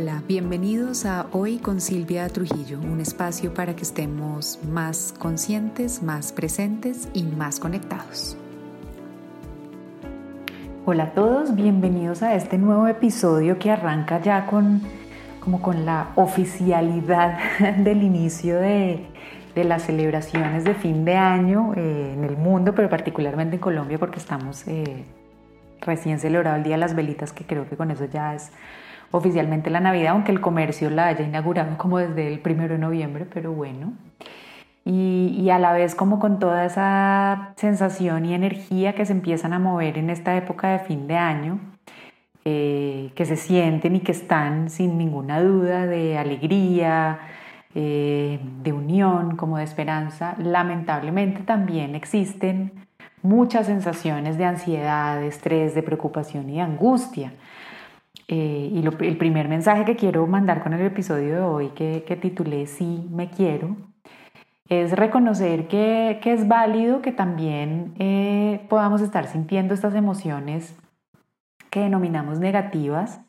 Hola, bienvenidos a Hoy con Silvia Trujillo, un espacio para que estemos más conscientes, más presentes y más conectados. Hola a todos, bienvenidos a este nuevo episodio que arranca ya con como con la oficialidad del inicio de, de las celebraciones de fin de año eh, en el mundo, pero particularmente en Colombia porque estamos eh, recién celebrado el Día de las Velitas, que creo que con eso ya es oficialmente la Navidad, aunque el comercio la haya inaugurado como desde el primero de noviembre, pero bueno. Y, a la vez como con toda esa sensación y energía que se empiezan a mover en esta época de fin de año, eh, que se sienten y que están sin ninguna duda de alegría, eh, de unión, como de esperanza, lamentablemente también existen muchas sensaciones de ansiedad, de estrés, de preocupación y de angustia. Eh, y el primer mensaje que quiero mandar con el episodio de hoy, que, titulé Sí me quiero, es reconocer que, que es válido que también eh, podamos estar sintiendo estas emociones que denominamos negativas,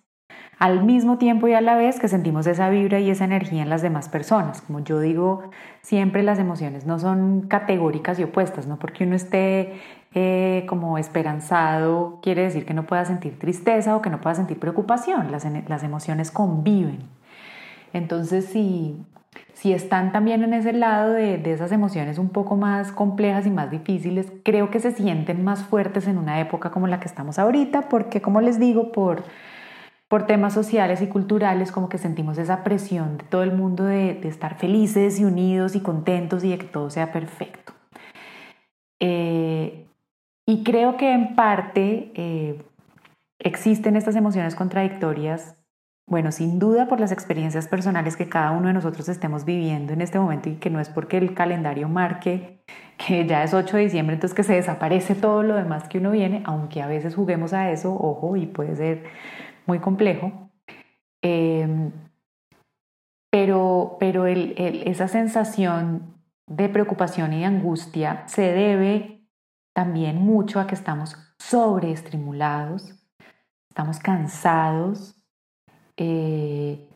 al mismo tiempo y a la vez que sentimos esa vibra y esa energía en las demás personas. Como yo digo, siempre las emociones no son categóricas y opuestas, no porque uno esté eh, como esperanzado quiere decir que no pueda sentir tristeza o que no pueda sentir preocupación. Las, emociones conviven. Entonces, si, si están también en ese lado de, de, esas emociones un poco más complejas y más difíciles, creo que se sienten más fuertes en una época como la que estamos ahorita, porque como les digo, por, por temas sociales y culturales, como que sentimos esa presión de todo el mundo de, de estar felices y unidos y contentos y de que todo sea perfecto. Eh, y creo que en parte eh, existen estas emociones contradictorias, bueno, sin duda por las experiencias personales que cada uno de nosotros estemos viviendo en este momento y que no es porque el calendario marque que ya es 8 de diciembre, entonces que se desaparece todo lo demás que uno viene, aunque a veces juguemos a eso, ojo, y puede ser muy complejo. Em, pero pero esa sensación de preocupación y de angustia se debe también mucho a que estamos sobreestimulados, estamos cansados eh,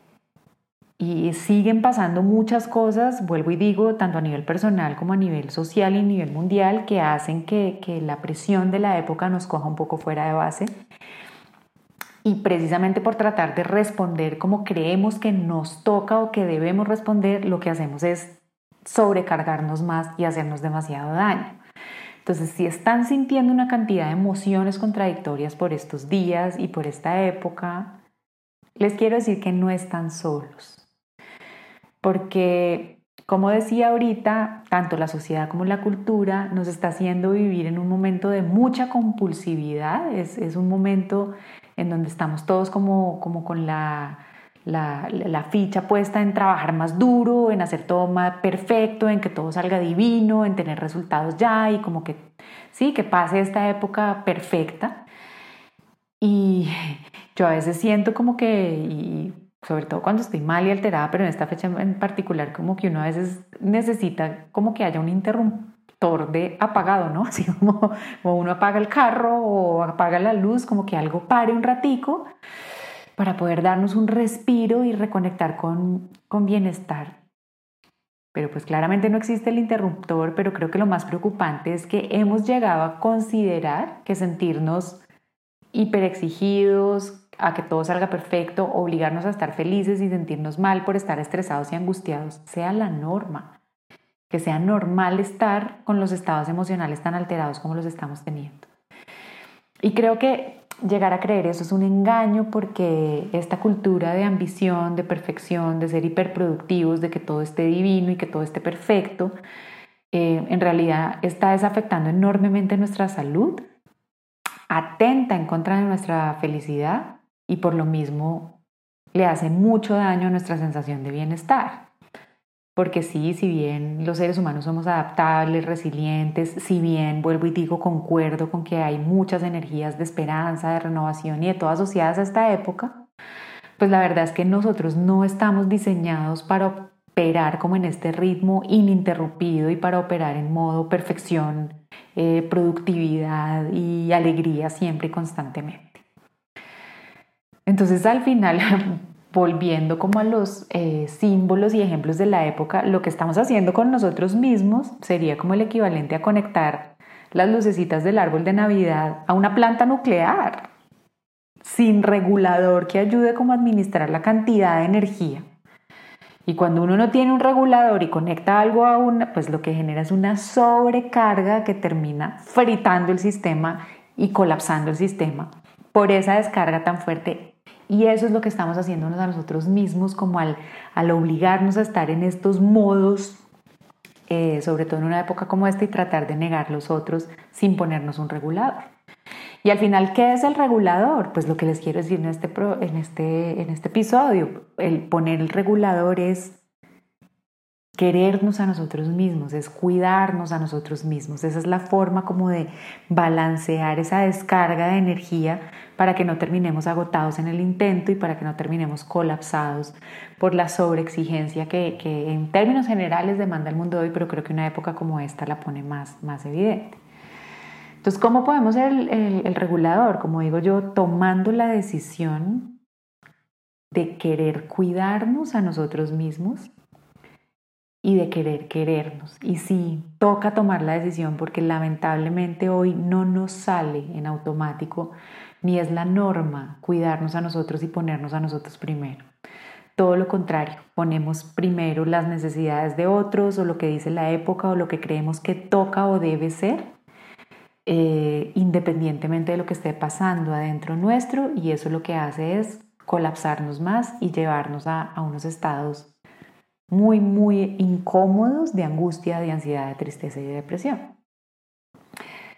y siguen pasando muchas cosas, vuelvo y digo, tanto a nivel personal como a nivel social y a nivel mundial, que hacen que, que la presión de la época nos coja un poco fuera de base. Y precisamente por tratar de responder como creemos que nos toca o que debemos responder, lo que hacemos es sobrecargarnos más y hacernos demasiado daño. Entonces, si están sintiendo una cantidad de emociones contradictorias por estos días y por esta época, les quiero decir que no están solos. Porque, como decía ahorita, tanto la sociedad como la cultura nos está haciendo vivir en un momento de mucha compulsividad. Es, es un momento en donde estamos todos como, como con la la, ficha puesta en trabajar más duro, en hacer todo más perfecto, en que todo salga divino, en tener resultados ya y como que, sí, que pase esta época perfecta. Y yo a veces siento como que, sobre todo cuando estoy mal y alterada, pero en esta fecha en particular, como que uno a veces necesita como que haya un interruptor de apagado, ¿no? Así como, como uno apaga el carro o apaga la luz, como que algo pare un ratico para poder darnos un respiro y reconectar con, con bienestar. Pero pues claramente no existe el interruptor, pero creo que lo más preocupante es que hemos llegado a considerar que sentirnos hiperexigidos, a que todo salga perfecto, obligarnos a estar felices y sentirnos mal por estar estresados y angustiados, sea la norma. Que sea normal estar con los estados emocionales tan alterados como los estamos teniendo. Y creo que llegar a creer eso es un engaño porque esta cultura de ambición, de perfección, de ser hiperproductivos, de que todo esté divino y que todo esté perfecto, eh, en realidad está desafectando enormemente nuestra salud, atenta en contra de nuestra felicidad y por lo mismo le hace mucho daño a nuestra sensación de bienestar. Porque sí, si bien los seres humanos somos adaptables, resilientes, si bien, vuelvo y digo, concuerdo con que hay muchas energías de esperanza, de renovación y de todas asociadas a esta época, pues la verdad es que nosotros no estamos diseñados para operar como en este ritmo ininterrumpido y para operar en modo perfección, eh, productividad y alegría siempre y constantemente. Entonces al final volviendo como a los eh, símbolos y ejemplos de la época, lo que estamos haciendo con nosotros mismos sería como el equivalente a conectar las lucecitas del árbol de Navidad a una planta nuclear, sin regulador que ayude como a administrar la cantidad de energía. Y cuando uno no tiene un regulador y conecta algo a una, pues lo que genera es una sobrecarga que termina fritando el sistema y colapsando el sistema por esa descarga tan fuerte. Y eso es lo que estamos haciéndonos a nosotros mismos, como al, al obligarnos a estar en estos modos, eh, sobre todo en una época como esta, y tratar de negar los otros sin ponernos un regulador. Y al final, ¿qué es el regulador? Pues lo que les quiero decir en este, en este, en este episodio, el poner el regulador es querernos a nosotros mismos, es cuidarnos a nosotros mismos. Esa es la forma como de balancear esa descarga de energía para que no terminemos agotados en el intento y para que no terminemos colapsados por la sobreexigencia que, que en términos generales demanda el mundo hoy, pero creo que una época como esta la pone más, más evidente. Entonces, ¿cómo podemos ser el, el regulador? Como digo yo, tomando la decisión de querer cuidarnos a nosotros mismos y de querer querernos. Y sí, toca tomar la decisión porque lamentablemente hoy no nos sale en automático ni es la norma cuidarnos a nosotros y ponernos a nosotros primero. Todo lo contrario, ponemos primero las necesidades de otros o lo que dice la época o lo que creemos que toca o debe ser, eh, independientemente de lo que esté pasando adentro nuestro y eso lo que hace es colapsarnos más y llevarnos a, a unos estados muy, muy incómodos de angustia, de ansiedad, de tristeza y de depresión.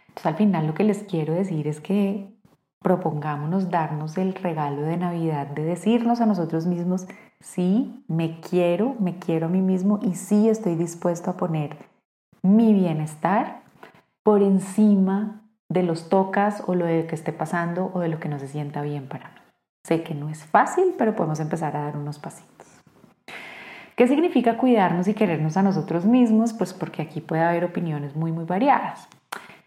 Entonces al final lo que les quiero decir es que propongámonos darnos el regalo de Navidad, de decirnos a nosotros mismos, sí, me quiero, me quiero a mí mismo y sí estoy dispuesto a poner mi bienestar por encima de los tocas o lo de que esté pasando o de lo que no se sienta bien para mí. Sé que no es fácil, pero podemos empezar a dar unos pasitos. ¿Qué significa cuidarnos y querernos a nosotros mismos? Pues porque aquí puede haber opiniones muy, muy variadas.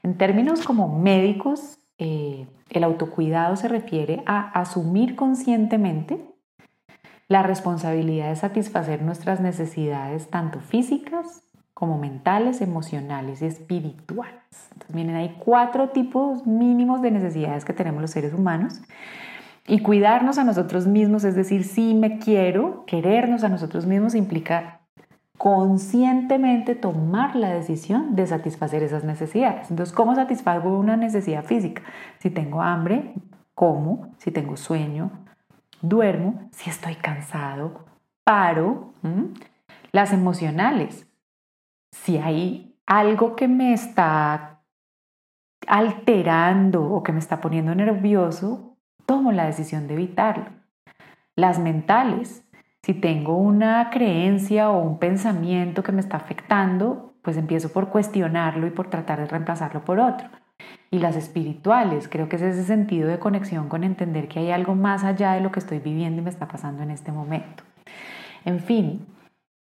En términos como médicos, eh, el autocuidado se refiere a asumir conscientemente la responsabilidad de satisfacer nuestras necesidades tanto físicas como mentales, emocionales y espirituales. Entonces, miren, hay cuatro tipos mínimos de necesidades que tenemos los seres humanos y cuidarnos a nosotros mismos, es decir, si me quiero, querernos a nosotros mismos implica conscientemente tomar la decisión de satisfacer esas necesidades. Entonces, ¿cómo satisfago una necesidad física? Si tengo hambre, como, si tengo sueño, duermo, si estoy cansado, paro. Las emocionales, si hay algo que me está alterando o que me está poniendo nervioso, tomo la decisión de evitarlo. Las mentales, si tengo una creencia o un pensamiento que me está afectando, pues empiezo por cuestionarlo y por tratar de reemplazarlo por otro. Y las espirituales, creo que es ese sentido de conexión con entender que hay algo más allá de lo que estoy viviendo y me está pasando en este momento. En fin,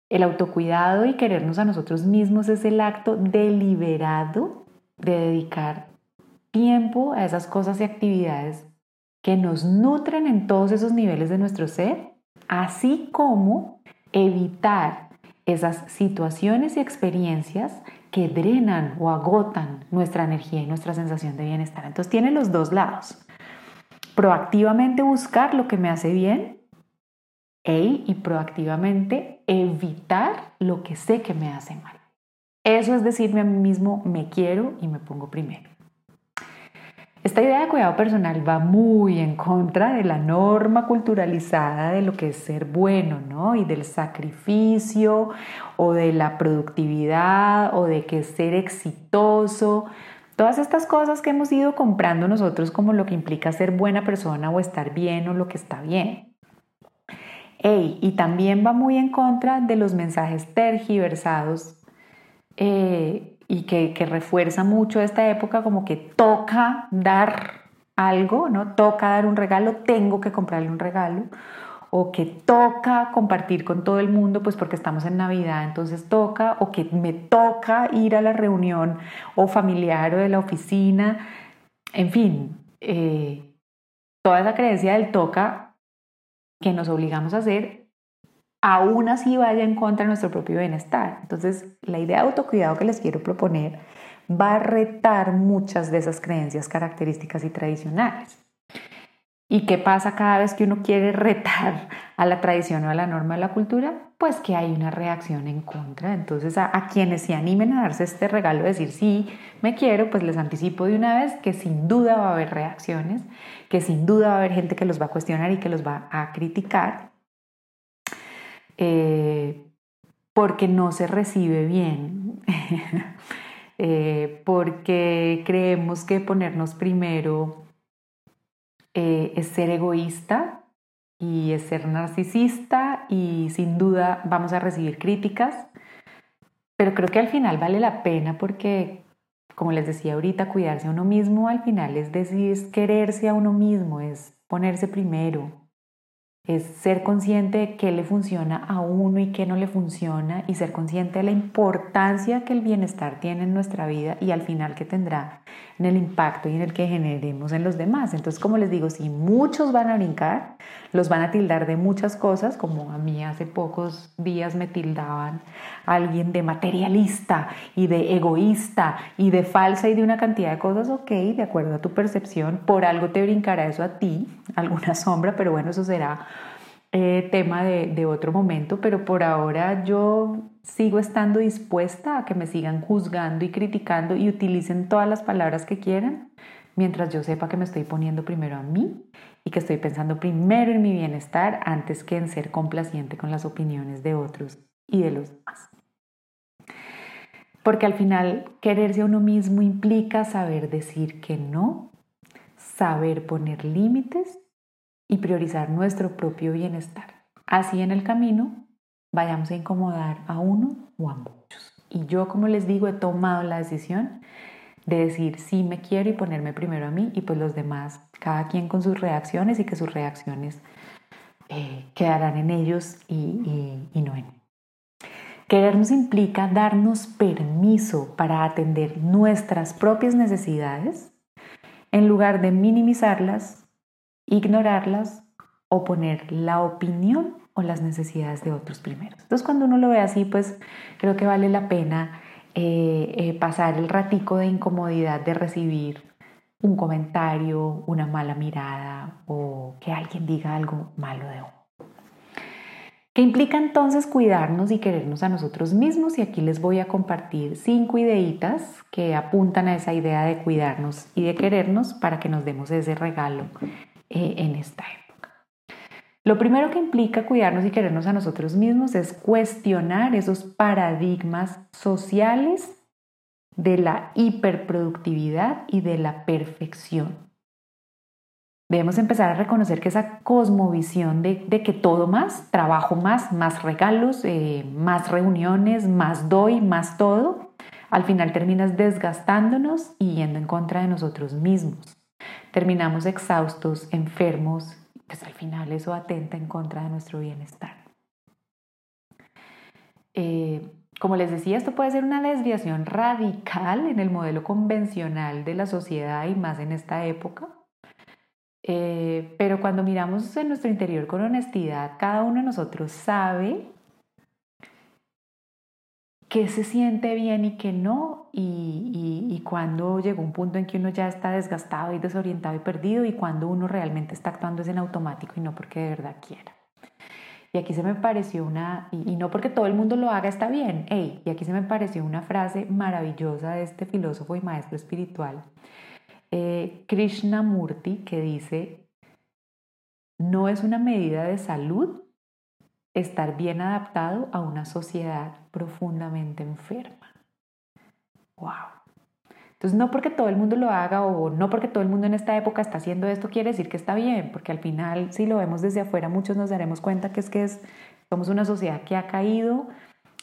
el autocuidado y querernos a nosotros mismos es el acto deliberado de dedicar tiempo a esas cosas y actividades que nos nutren en todos esos niveles de nuestro ser, así como evitar esas situaciones y experiencias que drenan o agotan nuestra energía y nuestra sensación de bienestar. Entonces tiene los dos lados. Proactivamente buscar lo que me hace bien y proactivamente evitar lo que sé que me hace mal. Eso es decirme a mí mismo, me quiero y me pongo primero. Esta idea de cuidado personal va muy en contra de la norma culturalizada de lo que es ser bueno, ¿no? Y del sacrificio o de la productividad o de que ser exitoso. Todas estas cosas que hemos ido comprando nosotros como lo que implica ser buena persona o estar bien o lo que está bien. y también va muy en contra de los mensajes tergiversados eh, y que, refuerza mucho esta época como que toca dar algo, ¿no? Toca dar un regalo, tengo que comprarle un regalo o que toca compartir con todo el mundo, pues porque estamos en Navidad, entonces toca, o que me toca ir a la reunión o familiar o de la oficina, en fin, eh, toda esa creencia del toca que nos obligamos a hacer, aún así vaya en contra de nuestro propio bienestar. Entonces, la idea de autocuidado que les quiero proponer va a retar muchas de esas creencias características y tradicionales. ¿Y qué pasa cada vez que uno quiere retar a la tradición o a la norma de la cultura? Pues que hay una reacción en contra. Entonces, a, quienes se animen a darse este regalo de decir sí, me quiero, pues les anticipo de una vez que sin duda va a haber reacciones, que sin duda va a haber gente que los va a cuestionar y que los va a criticar, eh, porque no se recibe bien. Eh, porque creemos que ponernos primero eh, es ser egoísta y es ser narcisista y sin duda vamos a recibir críticas, pero creo que al final vale la pena porque, como les decía ahorita, cuidarse a uno mismo al final es decir, es quererse a uno mismo, es ponerse primero, es ser consciente de qué le funciona a uno y qué no le funciona y ser consciente de la importancia que el bienestar tiene en nuestra vida y al final que tendrá en el impacto y en el que generemos en los demás. Entonces, como les digo, si muchos van a brincar, los van a tildar de muchas cosas, como a mí hace pocos días me tildaban alguien de materialista y de egoísta y de falsa y de una cantidad de cosas, ok, de acuerdo a tu percepción, por algo te brincará eso a ti, alguna sombra, pero bueno, eso será eh, tema de, de otro momento, pero por ahora yo sigo estando dispuesta a que me sigan juzgando y criticando y utilicen todas las palabras que quieran, mientras yo sepa que me estoy poniendo primero a mí y que estoy pensando primero en mi bienestar antes que en ser complaciente con las opiniones de otros y de los demás. Porque al final quererse a uno mismo implica saber decir que no, saber poner límites y priorizar nuestro propio bienestar. Así en el camino vayamos a incomodar a uno o a muchos. Y yo, como les digo, he tomado la decisión de decir sí me quiero y ponerme primero a mí y pues los demás, cada quien con sus reacciones y que sus reacciones eh, quedarán en ellos y, y no en mí. Querernos implica darnos permiso para atender nuestras propias necesidades en lugar de minimizarlas ignorarlas o poner la opinión o las necesidades de otros primero. Entonces cuando uno lo ve así, pues creo que vale la pena eh, eh, pasar el ratico de incomodidad de recibir un comentario, una mala mirada o que alguien diga algo malo de uno. ¿Qué implica entonces cuidarnos y querernos a nosotros mismos? Y aquí les voy a compartir cinco ideitas que apuntan a esa idea de cuidarnos y de querernos para que nos demos ese regalo eh, en esta época. Lo primero que implica cuidarnos y querernos a nosotros mismos es cuestionar esos paradigmas sociales de la hiperproductividad y de la perfección. Debemos empezar a reconocer que esa cosmovisión de, que todo más, trabajo más, más regalos, eh, más reuniones, más doy, más todo, al final terminas desgastándonos y yendo en contra de nosotros mismos terminamos exhaustos, enfermos, pues al final eso atenta en contra de nuestro bienestar. Eh, como les decía, esto puede ser una desviación radical en el modelo convencional de la sociedad y más en esta época. Eh, pero cuando miramos en nuestro interior con honestidad, cada uno de nosotros sabe qué se siente bien y qué no, y, y, cuando llegó un punto en que uno ya está desgastado y desorientado y perdido, y cuando uno realmente está actuando es en automático y no porque de verdad quiera. Y aquí se me pareció una, y, no porque todo el mundo lo haga está bien, hey, y aquí se me pareció una frase maravillosa de este filósofo y maestro espiritual, eh, Krishnamurti, que dice, no es una medida de salud estar bien adaptado a una sociedad profundamente enferma. ¡Wow! Entonces, no porque todo el mundo lo haga o no porque todo el mundo en esta época está haciendo esto, quiere decir que está bien, porque al final, si lo vemos desde afuera, muchos nos daremos cuenta que es que es, somos una sociedad que ha caído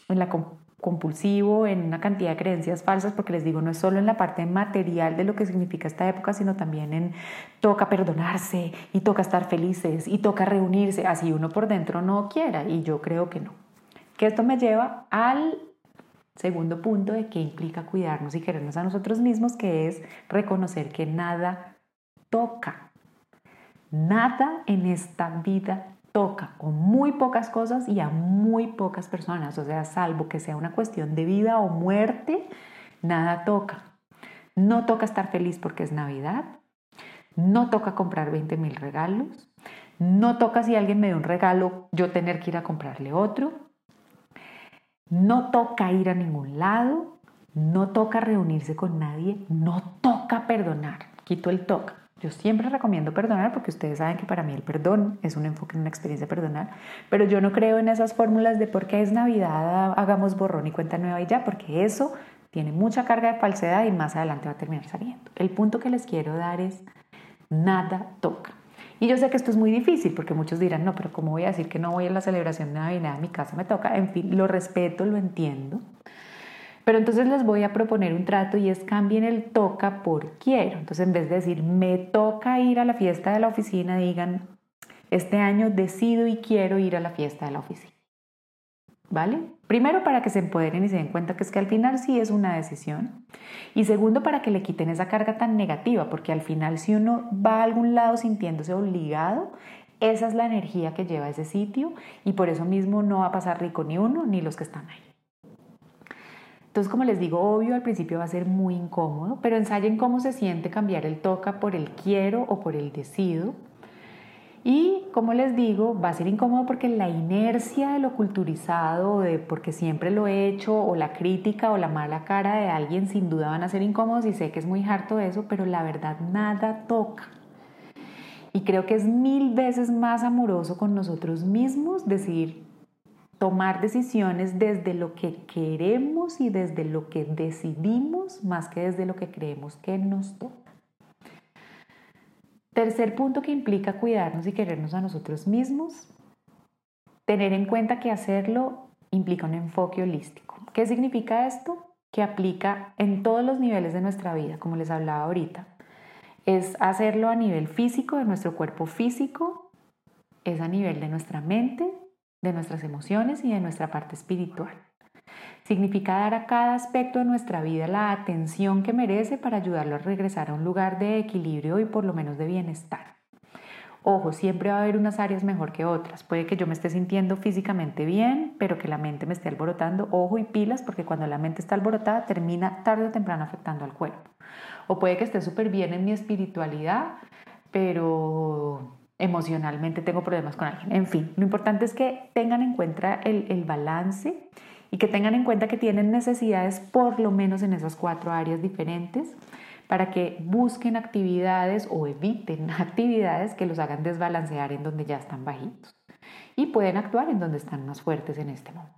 en la compulsivo, en una cantidad de creencias falsas, porque les digo, no es solo en la parte material de lo que significa esta época, sino también en toca perdonarse y toca estar felices y toca reunirse, así uno por dentro no quiera, y yo creo que no. Que esto me lleva al segundo punto de qué implica cuidarnos y querernos a nosotros mismos, que es reconocer que nada toca. Nada en esta vida toca con muy pocas cosas y a muy pocas personas. O sea, salvo que sea una cuestión de vida o muerte, nada toca. No toca estar feliz porque es Navidad. No toca comprar 20 mil regalos. No toca si alguien me dio un regalo yo tener que ir a comprarle otro. No toca ir a ningún lado. No toca reunirse con nadie. No toca perdonar. Quito el toca. Yo siempre recomiendo perdonar porque ustedes saben que para mí el perdón es un enfoque en una experiencia perdonar, pero yo no creo en esas fórmulas de por qué es Navidad, hagamos borrón y cuenta nueva y ya, porque eso tiene mucha carga de falsedad y más adelante va a terminar saliendo. El punto que les quiero dar es, nada toca. Y yo sé que esto es muy difícil porque muchos dirán, no, pero ¿cómo voy a decir que no voy a la celebración de Navidad? Mi casa me toca. En fin, lo respeto, lo entiendo. Pero entonces les voy a proponer un trato y es cambien el toca por quiero. Entonces en vez de decir me toca ir a la fiesta de la oficina, digan este año decido y quiero ir a la fiesta de la oficina. ¿Vale? Primero para que se empoderen y se den cuenta que es que al final sí es una decisión. Y segundo para que le quiten esa carga tan negativa, porque al final si uno va a algún lado sintiéndose obligado, esa es la energía que lleva a ese sitio y por eso mismo no va a pasar rico ni uno ni los que están ahí. Entonces, como les digo, obvio, al principio va a ser muy incómodo, pero ensayen cómo se siente cambiar el toca por el quiero o por el decido. Y como les digo, va a ser incómodo porque la inercia de lo culturizado, de porque siempre lo he hecho, o la crítica o la mala cara de alguien, sin duda van a ser incómodos y sé que es muy harto eso, pero la verdad nada toca. Y creo que es mil veces más amoroso con nosotros mismos decir, tomar decisiones desde lo que queremos y desde lo que decidimos más que desde lo que creemos que nos toca. Tercer punto que implica cuidarnos y querernos a nosotros mismos, tener en cuenta que hacerlo implica un enfoque holístico. ¿Qué significa esto? Que aplica en todos los niveles de nuestra vida, como les hablaba ahorita. Es hacerlo a nivel físico, de nuestro cuerpo físico, es a nivel de nuestra mente, de nuestras emociones y de nuestra parte espiritual. Significa dar a cada aspecto de nuestra vida la atención que merece para ayudarlo a regresar a un lugar de equilibrio y por lo menos de bienestar. Ojo, siempre va a haber unas áreas mejor que otras. Puede que yo me esté sintiendo físicamente bien, pero que la mente me esté alborotando. Ojo y pilas, porque cuando la mente está alborotada termina tarde o temprano afectando al cuerpo. O puede que esté súper bien en mi espiritualidad, pero emocionalmente tengo problemas con alguien. En fin, lo importante es que tengan en cuenta el, el, balance y que tengan en cuenta que tienen necesidades por lo menos en esas cuatro áreas diferentes para que busquen actividades o eviten actividades que los hagan desbalancear en donde ya están bajitos y pueden actuar en donde están más fuertes en este momento.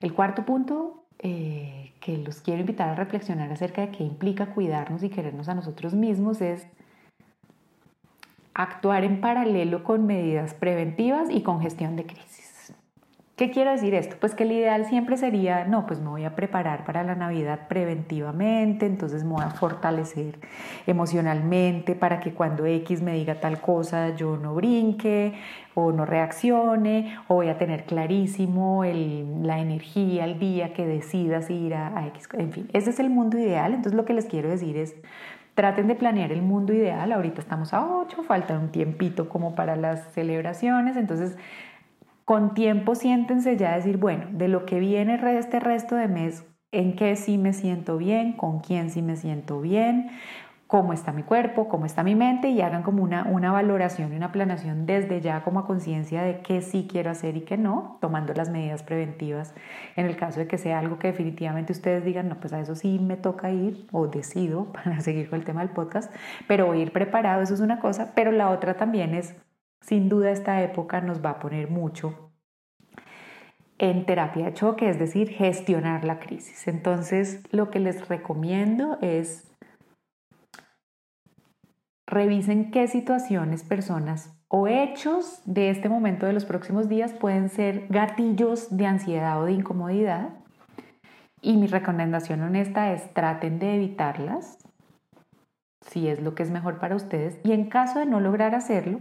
El cuarto punto eh, que los quiero invitar a reflexionar acerca de qué implica cuidarnos y querernos a nosotros mismos es actuar en paralelo con medidas preventivas y con gestión de crisis. ¿Qué quiero decir esto? Pues que el ideal siempre sería, no, pues me voy a preparar para la Navidad preventivamente, entonces me voy a fortalecer emocionalmente para que cuando X me diga tal cosa yo no brinque o no reaccione, o voy a tener clarísimo la energía, el día que decidas ir a, a X. En fin, ese es el mundo ideal, entonces lo que les quiero decir es, Traten de planear el mundo ideal. Ahorita estamos a 8, falta un tiempito como para las celebraciones. Entonces, con tiempo siéntense ya a decir, bueno, de lo que viene este resto de mes, en qué sí me siento bien, con quién sí me siento bien, cómo está mi cuerpo, cómo está mi mente y hagan como una, una valoración y una planación desde ya como a conciencia de qué sí quiero hacer y qué no, tomando las medidas preventivas en el caso de que sea algo que definitivamente ustedes digan, no, pues a eso sí me toca ir o decido para seguir con el tema del podcast, pero ir preparado, eso es una cosa, pero la otra también es, sin duda esta época nos va a poner mucho en terapia de choque, es decir, gestionar la crisis. Entonces, lo que les recomiendo es Revisen qué situaciones, personas o hechos de este momento de los próximos días pueden ser gatillos de ansiedad o de incomodidad. Y mi recomendación honesta es traten de evitarlas, si es lo que es mejor para ustedes. Y en caso de no lograr hacerlo,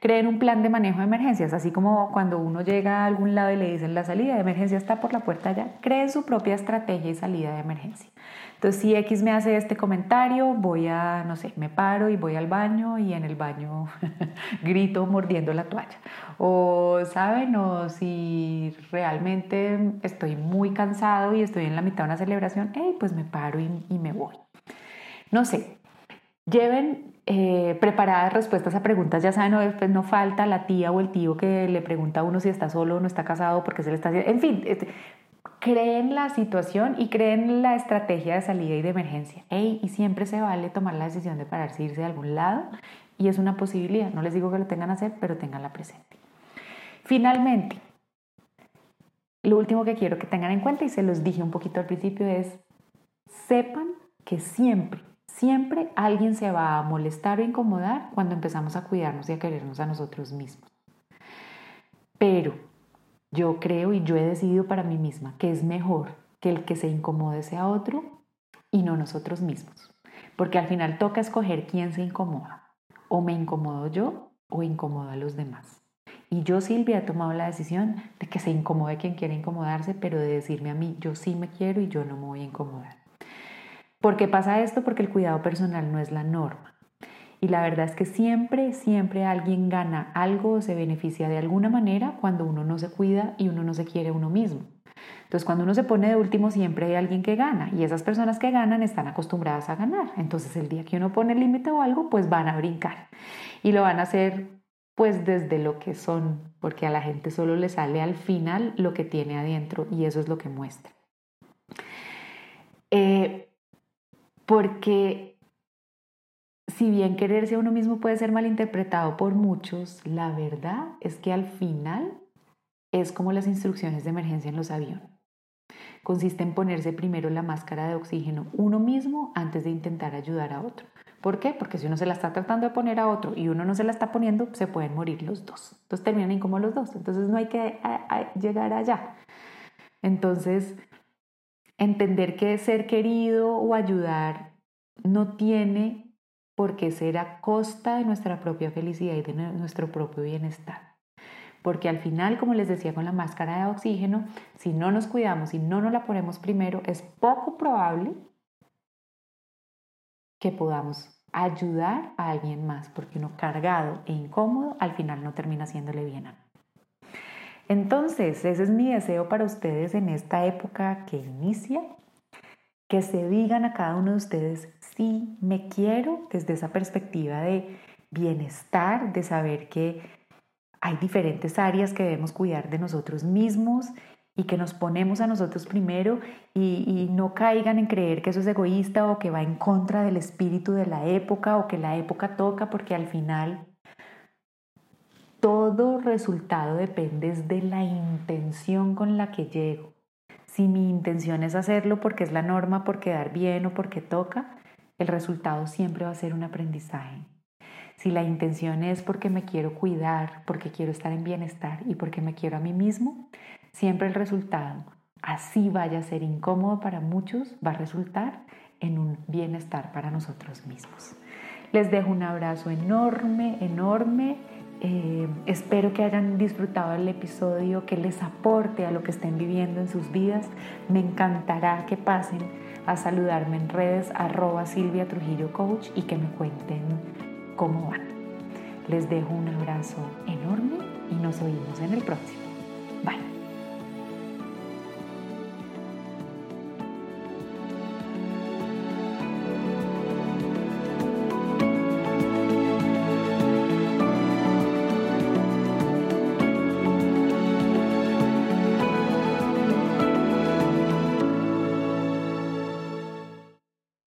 Creen un plan de manejo de emergencias, así como cuando uno llega a algún lado y le dicen la salida de emergencia está por la puerta allá. Creen su propia estrategia y salida de emergencia. Entonces, si X me hace este comentario, voy a, no sé, me paro y voy al baño y en el baño grito mordiendo la toalla. O, ¿saben? O si realmente estoy muy cansado y estoy en la mitad de una celebración, hey, pues me paro y, y me voy. No sé, lleven eh, preparadas respuestas a preguntas, ya saben, no, después no falta la tía o el tío que le pregunta a uno si está solo o no está casado porque se le está haciendo, en fin, este, creen la situación y creen la estrategia de salida y de emergencia. y siempre se vale tomar la decisión de pararse e irse de algún lado y es una posibilidad. No les digo que lo tengan a hacer, pero tenganla presente. Finalmente, lo último que quiero que tengan en cuenta, y se los dije un poquito al principio, es sepan que siempre Siempre alguien se va a molestar o incomodar cuando empezamos a cuidarnos y a querernos a nosotros mismos. Pero yo creo y yo he decidido para mí misma que es mejor que el que se incomode sea otro y no nosotros mismos. Porque al final toca escoger quién se incomoda. O me incomodo yo o incomodo a los demás. Y yo, Silvia, he tomado la decisión de que se incomode quien quiere incomodarse, pero de decirme a mí, yo sí me quiero y yo no me voy a incomodar. ¿Por qué pasa esto? Porque el cuidado personal no es la norma. Y la verdad es que siempre, siempre alguien gana algo o se beneficia de alguna manera cuando uno no se cuida y uno no se quiere uno mismo. Entonces, cuando uno se pone de último, siempre hay alguien que gana y esas personas que ganan están acostumbradas a ganar. Entonces, el día que uno pone límite o algo, pues van a brincar y lo van a hacer pues desde lo que son, porque a la gente solo le sale al final lo que tiene adentro y eso es lo que muestra. Eh, porque si bien quererse a uno mismo puede ser malinterpretado por muchos, la verdad es que al final es como las instrucciones de emergencia en los aviones. Consiste en ponerse primero la máscara de oxígeno uno mismo antes de intentar ayudar a otro. ¿Por qué? Porque si uno se la está tratando de poner a otro y uno no se la está poniendo, se pueden morir los dos. Entonces terminan como los dos. Entonces no hay que llegar allá. Entonces, entender que ser querido o ayudar no tiene por qué ser a costa de nuestra propia felicidad y de nuestro propio bienestar. Porque al final, como les decía con la máscara de oxígeno, si no nos cuidamos y no nos la ponemos primero, es poco probable que podamos ayudar a alguien más, porque uno cargado e incómodo al final no termina haciéndole bien a entonces, ese es mi deseo para ustedes en esta época que inicia, que se digan a cada uno de ustedes, sí, me quiero desde esa perspectiva de bienestar, de saber que hay diferentes áreas que debemos cuidar de nosotros mismos y que nos ponemos a nosotros primero y, y, no caigan en creer que eso es egoísta o que va en contra del espíritu de la época o que la época toca, porque al final todo resultado depende de la intención con la que llego. Si mi intención es hacerlo porque es la norma, por quedar bien o porque toca, el resultado siempre va a ser un aprendizaje. Si la intención es porque me quiero cuidar, porque quiero estar en bienestar y porque me quiero a mí mismo, siempre el resultado, así vaya a ser incómodo para muchos, va a resultar en un bienestar para nosotros mismos. Les dejo un abrazo enorme, enorme eh, espero que hayan disfrutado el episodio, que les aporte a lo que estén viviendo en sus vidas. Me encantará que pasen a saludarme en redes arroba Silvia Trujillo Coach y que me cuenten cómo van. Les dejo un abrazo enorme y nos oímos en el próximo. Bye.